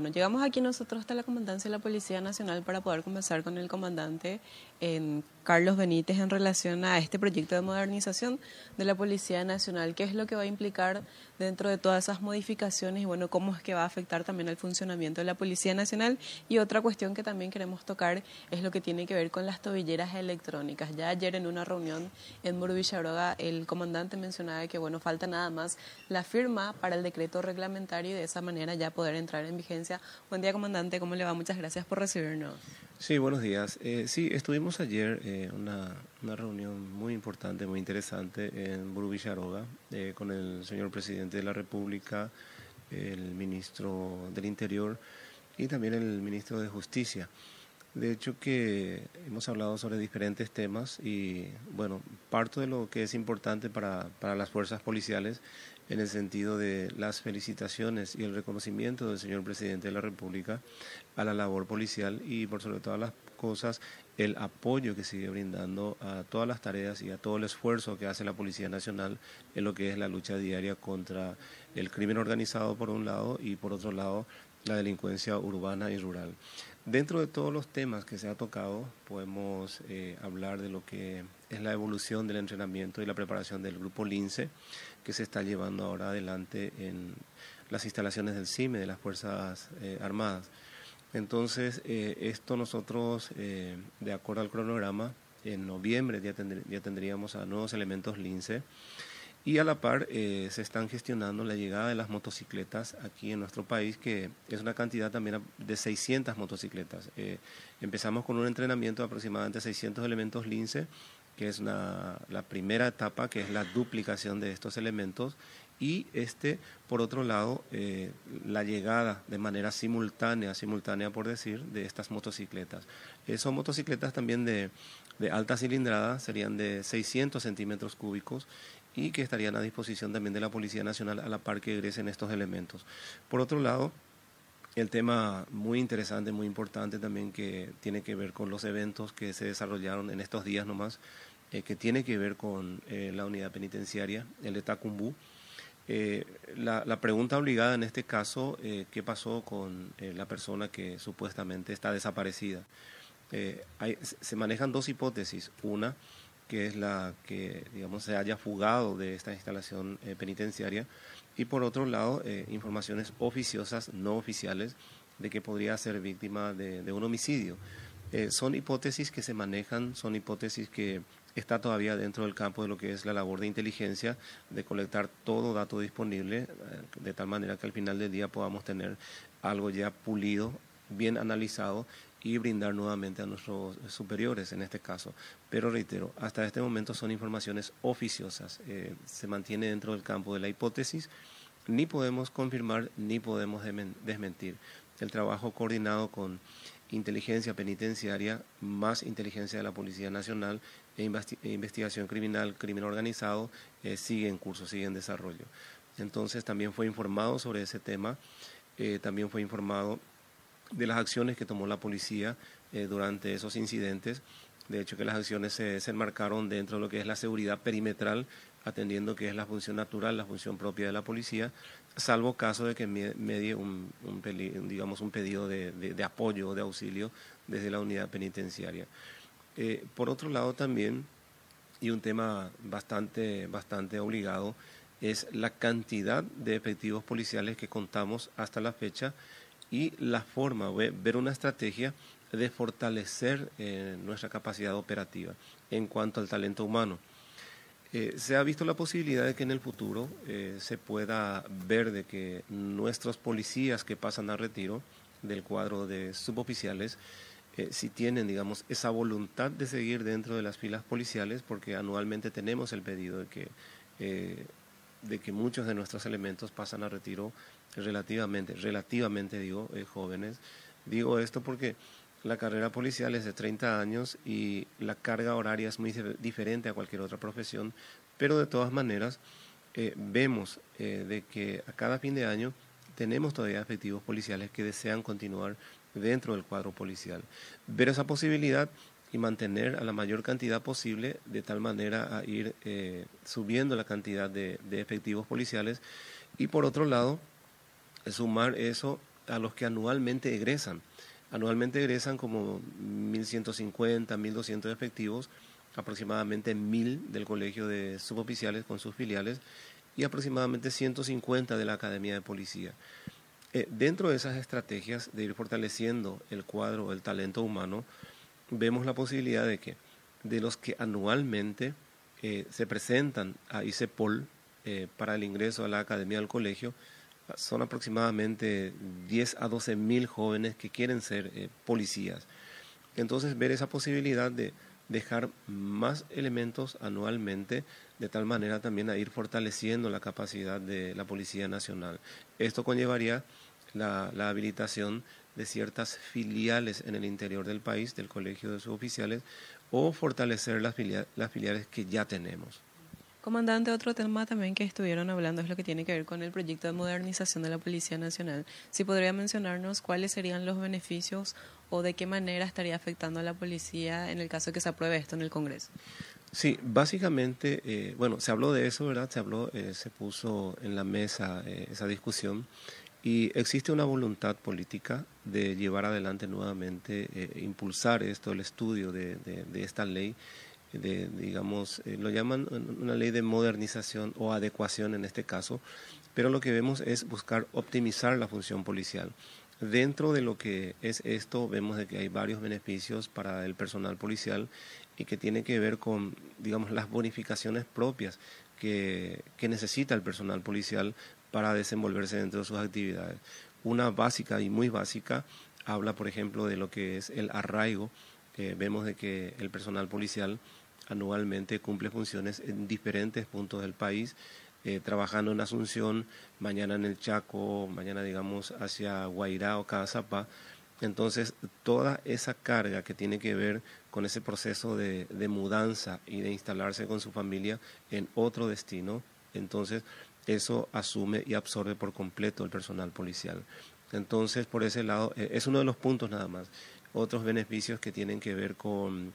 Bueno, llegamos aquí nosotros hasta la comandancia de la Policía Nacional para poder conversar con el comandante en Carlos Benítez en relación a este proyecto de modernización de la Policía Nacional. ¿Qué es lo que va a implicar dentro de todas esas modificaciones y bueno, cómo es que va a afectar también al funcionamiento de la Policía Nacional? Y otra cuestión que también queremos tocar es lo que tiene que ver con las tobilleras electrónicas. Ya ayer en una reunión en Muro el comandante mencionaba que bueno, falta nada más la firma para el decreto reglamentario y de esa manera ya poder entrar en vigencia. Buen día, comandante, ¿cómo le va? Muchas gracias por recibirnos. Sí, buenos días. Eh, sí, estuvimos ayer en eh, una, una, reunión muy importante, muy interesante en Burubicharoga eh, con el señor presidente de la República, el ministro del Interior y también el ministro de Justicia. De hecho que hemos hablado sobre diferentes temas y bueno, parto de lo que es importante para, para las fuerzas policiales en el sentido de las felicitaciones y el reconocimiento del señor presidente de la República a la labor policial y por sobre todas las cosas el apoyo que sigue brindando a todas las tareas y a todo el esfuerzo que hace la Policía Nacional en lo que es la lucha diaria contra el crimen organizado por un lado y por otro lado la delincuencia urbana y rural. Dentro de todos los temas que se ha tocado, podemos eh, hablar de lo que es la evolución del entrenamiento y la preparación del grupo LINCE, que se está llevando ahora adelante en las instalaciones del CIME, de las Fuerzas eh, Armadas. Entonces, eh, esto nosotros, de acuerdo al cronograma, en noviembre ya tendríamos a nuevos elementos LINCE y a la par se están gestionando la llegada de las motocicletas aquí en nuestro país, que es una cantidad también de 600 motocicletas. empezamos con un entrenamiento de aproximadamente 600 elementos LINCE que es la primera etapa, que es la duplicación de estos elementos, y este, por otro lado, eh, la llegada de manera simultánea, simultánea por decir, de estas motocicletas. Eh, son motocicletas también de, de alta cilindrada, serían de 600 centímetros cúbicos y que estarían a disposición también de la Policía Nacional a la par que egresen estos elementos. Por otro lado, el tema muy interesante, muy importante también que tiene que ver con los eventos que se desarrollaron en estos días nomás, eh, que tiene que ver con eh, la unidad penitenciaria, el de Tacumbú. Eh, la, pregunta obligada en este caso, ¿qué pasó con la persona que supuestamente está desaparecida? se manejan dos hipótesis. Una, que es la que, digamos, se haya fugado de esta instalación penitenciaria. Y por otro lado, informaciones oficiosas, no oficiales, de que podría ser víctima de un homicidio. son hipótesis que se manejan, son hipótesis que está todavía dentro del campo de lo que es la labor de inteligencia, de colectar todo dato disponible, eh, de tal manera que al final del día podamos tener algo ya pulido, bien analizado y brindar nuevamente a nuestros superiores en este caso. Pero reitero, hasta este momento son informaciones oficiosas, eh, se mantiene dentro del campo de la hipótesis, ni podemos confirmar ni podemos desmentir. El trabajo coordinado con inteligencia penitenciaria más inteligencia de la Policía Nacional e, e investigación criminal, crimen organizado, eh, sigue en curso, sigue en desarrollo. Entonces también fue informado sobre ese tema, eh, también fue informado de las acciones que tomó la policía eh, durante esos incidentes. De hecho, que las acciones se, se, enmarcaron dentro de lo que es la seguridad perimetral, atendiendo que es la función natural, la función propia de la policía, salvo caso de que medie un, digamos, un pedido de, de, apoyo o de auxilio desde la unidad penitenciaria. Eh, por otro lado también, y un tema bastante, bastante obligado, es la cantidad de efectivos policiales que contamos hasta la fecha y la forma, ver una estrategia de fortalecer eh, nuestra capacidad operativa en cuanto al talento humano. Eh, se ha visto la posibilidad de que en el futuro eh, se pueda ver de que nuestros policías que pasan a retiro del cuadro de suboficiales, si tienen, digamos, esa voluntad de seguir dentro de las filas policiales, porque anualmente tenemos el pedido de que, de que muchos de nuestros elementos pasan a retiro relativamente, relativamente digo, jóvenes. Digo esto porque la carrera policial es de 30 años y la carga horaria es muy diferente a cualquier otra profesión, pero de todas maneras eh, vemos eh, de que a cada fin de año tenemos todavía efectivos policiales que desean continuar dentro del cuadro policial. Ver esa posibilidad y mantener a la mayor cantidad posible de tal manera a ir eh, subiendo la cantidad de, efectivos policiales y por otro lado sumar eso a los que anualmente egresan. Anualmente egresan como 1.150, 1.200 efectivos, aproximadamente 1.000 del Colegio de Suboficiales con sus filiales y aproximadamente 150 de la Academia de Policía. Eh, dentro de esas estrategias de ir fortaleciendo el cuadro, el talento humano, vemos la posibilidad de que de los que anualmente eh, se presentan a ICEPOL eh, para el ingreso a la academia del colegio, son aproximadamente 10 a 12 mil jóvenes que quieren ser policías. Entonces, ver esa posibilidad de dejar más elementos anualmente, de tal manera también a ir fortaleciendo la capacidad de la Policía Nacional. Esto conllevaría la, habilitación de ciertas filiales en el interior del país, del Colegio de Suboficiales, o fortalecer las, las filiales que ya tenemos. Comandante, otro tema también que estuvieron hablando es lo que tiene que ver con el proyecto de modernización de la Policía Nacional. Si podría mencionarnos cuáles serían los beneficios o de qué manera estaría afectando a la policía en el caso de que se apruebe esto en el Congreso. Sí, básicamente, eh, bueno, se habló de eso, ¿verdad? Se habló, eh, se puso en la mesa eh, esa discusión y existe una voluntad política de llevar adelante nuevamente, impulsar esto, el estudio de, de esta ley de, digamos, eh, lo llaman una ley de modernización o adecuación en este caso, pero lo que vemos es buscar optimizar la función policial. Dentro de lo que es esto, vemos de que hay varios beneficios para el personal policial y que tiene que ver con, digamos, las bonificaciones propias que, que necesita el personal policial para desenvolverse dentro de sus actividades. Una básica y muy básica habla, por ejemplo, de lo que es el arraigo. vemos de que el personal policial anualmente cumple funciones en diferentes puntos del país, eh, trabajando en Asunción, mañana en el Chaco, mañana digamos hacia Guairá o Cazapá. Entonces, toda esa carga que tiene que ver con ese proceso de, mudanza y de instalarse con su familia en otro destino, entonces eso asume y absorbe por completo el personal policial. Entonces, por ese lado, eh, es uno de los puntos nada más. Otros beneficios que tienen que ver con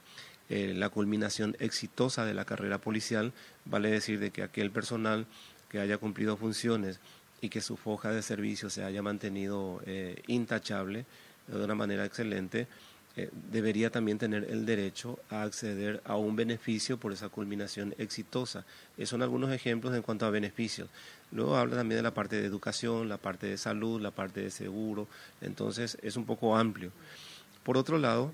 eh, la culminación exitosa de la carrera policial, vale decir de que aquel personal que haya cumplido funciones y que su foja de servicio se haya mantenido eh, intachable de una manera excelente, eh, debería también tener el derecho a acceder a un beneficio por esa culminación exitosa. Esos son algunos ejemplos en cuanto a beneficios. Luego habla también de la parte de educación, la parte de salud, la parte de seguro, entonces es un poco amplio. Por otro lado,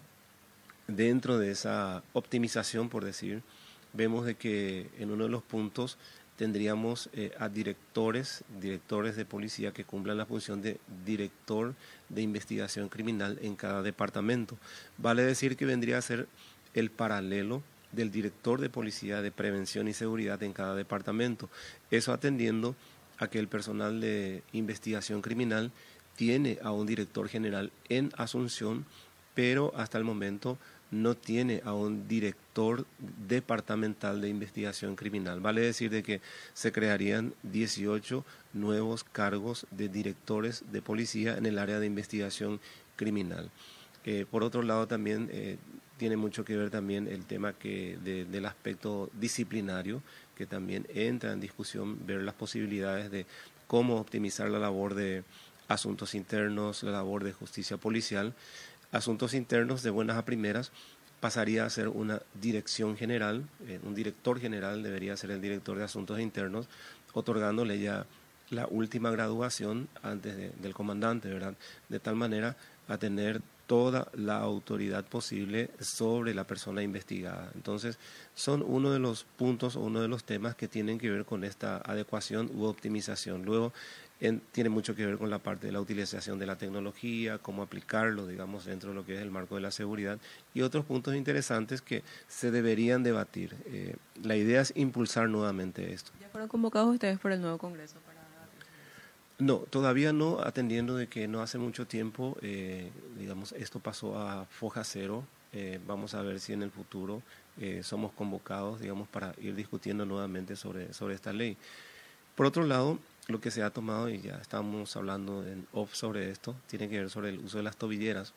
dentro de esa optimización, por decir, vemos de que en uno de los puntos tendríamos eh, a directores, directores de policía que cumplan la función de director de investigación criminal en cada departamento. Vale decir que vendría a ser el paralelo del director de policía de prevención y seguridad en cada departamento. Eso atendiendo a que el personal de investigación criminal tiene a un director general en Asunción, pero hasta el momento no tiene a un director departamental de investigación criminal. Vale decir de que se crearían 18 nuevos cargos de directores de policía en el área de investigación criminal. Eh, por otro lado, también eh, tiene mucho que ver también el tema que del aspecto disciplinario, que también entra en discusión, ver las posibilidades de cómo optimizar la labor de asuntos internos, la labor de justicia policial asuntos internos de buenas a primeras pasaría a ser una dirección general, eh, un director general debería ser el director de asuntos internos, otorgándole ya la última graduación antes del comandante, ¿verdad? De tal manera a tener toda la autoridad posible sobre la persona investigada. Entonces, son uno de los puntos o uno de los temas que tienen que ver con esta adecuación u optimización. Luego, tiene mucho que ver con la parte de la utilización de la tecnología, cómo aplicarlo, digamos, dentro de lo que es el marco de la seguridad y otros puntos interesantes que se deberían debatir. Eh, la idea es impulsar nuevamente esto. ¿Ya fueron convocados ustedes por el nuevo Congreso? No, todavía no, atendiendo de que no hace mucho tiempo, eh, digamos, esto pasó a foja cero. Eh, vamos a ver si en el futuro somos convocados, digamos, para ir discutiendo nuevamente sobre, sobre esta ley. Por otro lado, lo que se ha tomado, y ya estamos hablando en off sobre esto, tiene que ver sobre el uso de las tobilleras.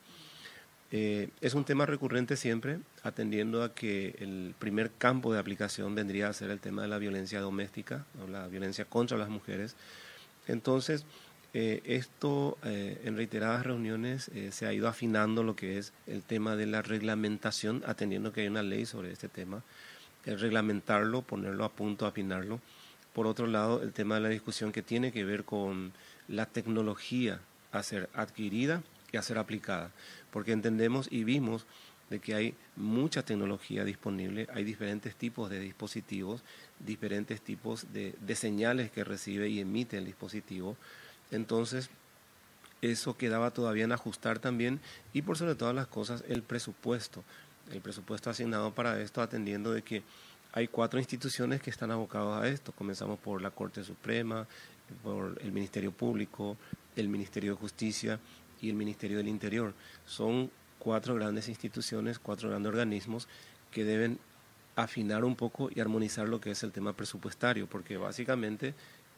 Eh, es un tema recurrente siempre, atendiendo a que el primer campo de aplicación vendría a ser el tema de la violencia doméstica, la violencia contra las mujeres. Entonces, Eh, esto eh, en reiteradas reuniones se ha ido afinando lo que es el tema de la reglamentación, atendiendo que hay una ley sobre este tema, el reglamentarlo, ponerlo a punto, afinarlo. Por otro lado, el tema de la discusión que tiene que ver con la tecnología a ser adquirida y a ser aplicada, porque entendemos y vimos de que hay mucha tecnología disponible, hay diferentes tipos de dispositivos, diferentes tipos de, señales que recibe y emite el dispositivo. Entonces, eso quedaba todavía en ajustar también y por sobre todas las cosas el presupuesto. El presupuesto asignado para esto atendiendo de que hay cuatro instituciones que están abocadas a esto. Comenzamos por la Corte Suprema, por el Ministerio Público, el Ministerio de Justicia y el Ministerio del Interior. Son cuatro grandes instituciones, cuatro grandes organismos que deben afinar un poco y armonizar lo que es el tema presupuestario, porque básicamente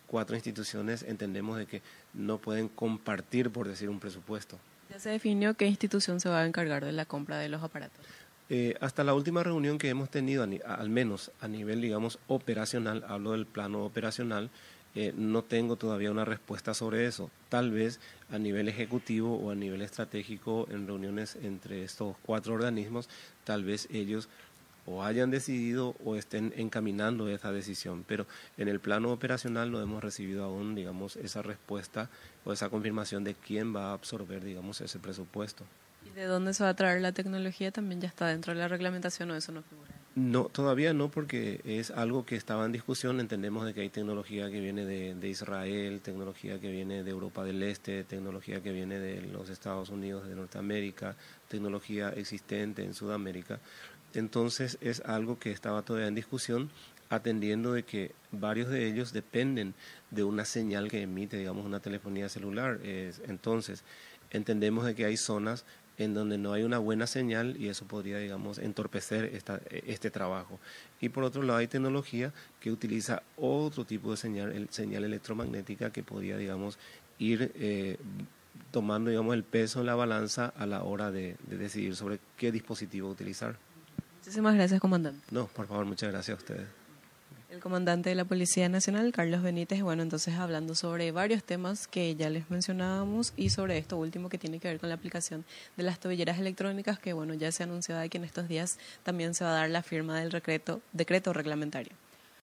cuatro instituciones entendemos de que no pueden compartir, por decir, un presupuesto. ¿Ya se definió qué institución se va a encargar de la compra de los aparatos? Eh, hasta la última reunión que hemos tenido, al menos a nivel, digamos, operacional, hablo del plano operacional, eh, no tengo todavía una respuesta sobre eso. Tal vez a nivel ejecutivo o a nivel estratégico en reuniones entre estos cuatro organismos, tal vez ellos o hayan decidido o estén encaminando esa decisión, pero en el plano operacional no hemos recibido aún, digamos, esa respuesta o esa confirmación de quién va a absorber, digamos, ese presupuesto. ¿Y de dónde se va a traer la tecnología? ¿También ya está dentro de la reglamentación o eso no figura? No, todavía no, porque es algo que estaba en discusión. Entendemos de que hay tecnología que viene de, Israel, tecnología que viene de Europa del Este, tecnología que viene de los Estados Unidos de Norteamérica, tecnología existente en Sudamérica. Entonces es algo que estaba todavía en discusión, atendiendo de que varios de ellos dependen de una señal que emite, digamos, una telefonía celular. entonces, entendemos de que hay zonas en donde no hay una buena señal y eso podría, digamos, entorpecer esta, este trabajo. Y por otro lado hay tecnología que utiliza otro tipo de señal, señal electromagnética que podría, digamos, ir eh, tomando, digamos, el peso en la balanza a la hora de, de decidir sobre qué dispositivo utilizar. Muchísimas gracias, comandante. No, por favor, muchas gracias a ustedes el comandante de la Policía Nacional, Carlos Benítez, bueno, entonces hablando sobre varios temas que ya les mencionábamos y sobre esto último que tiene que ver con la aplicación de las tobilleras electrónicas, que bueno, ya se ha anunciado que en estos días también se va a dar la firma del decreto, decreto reglamentario.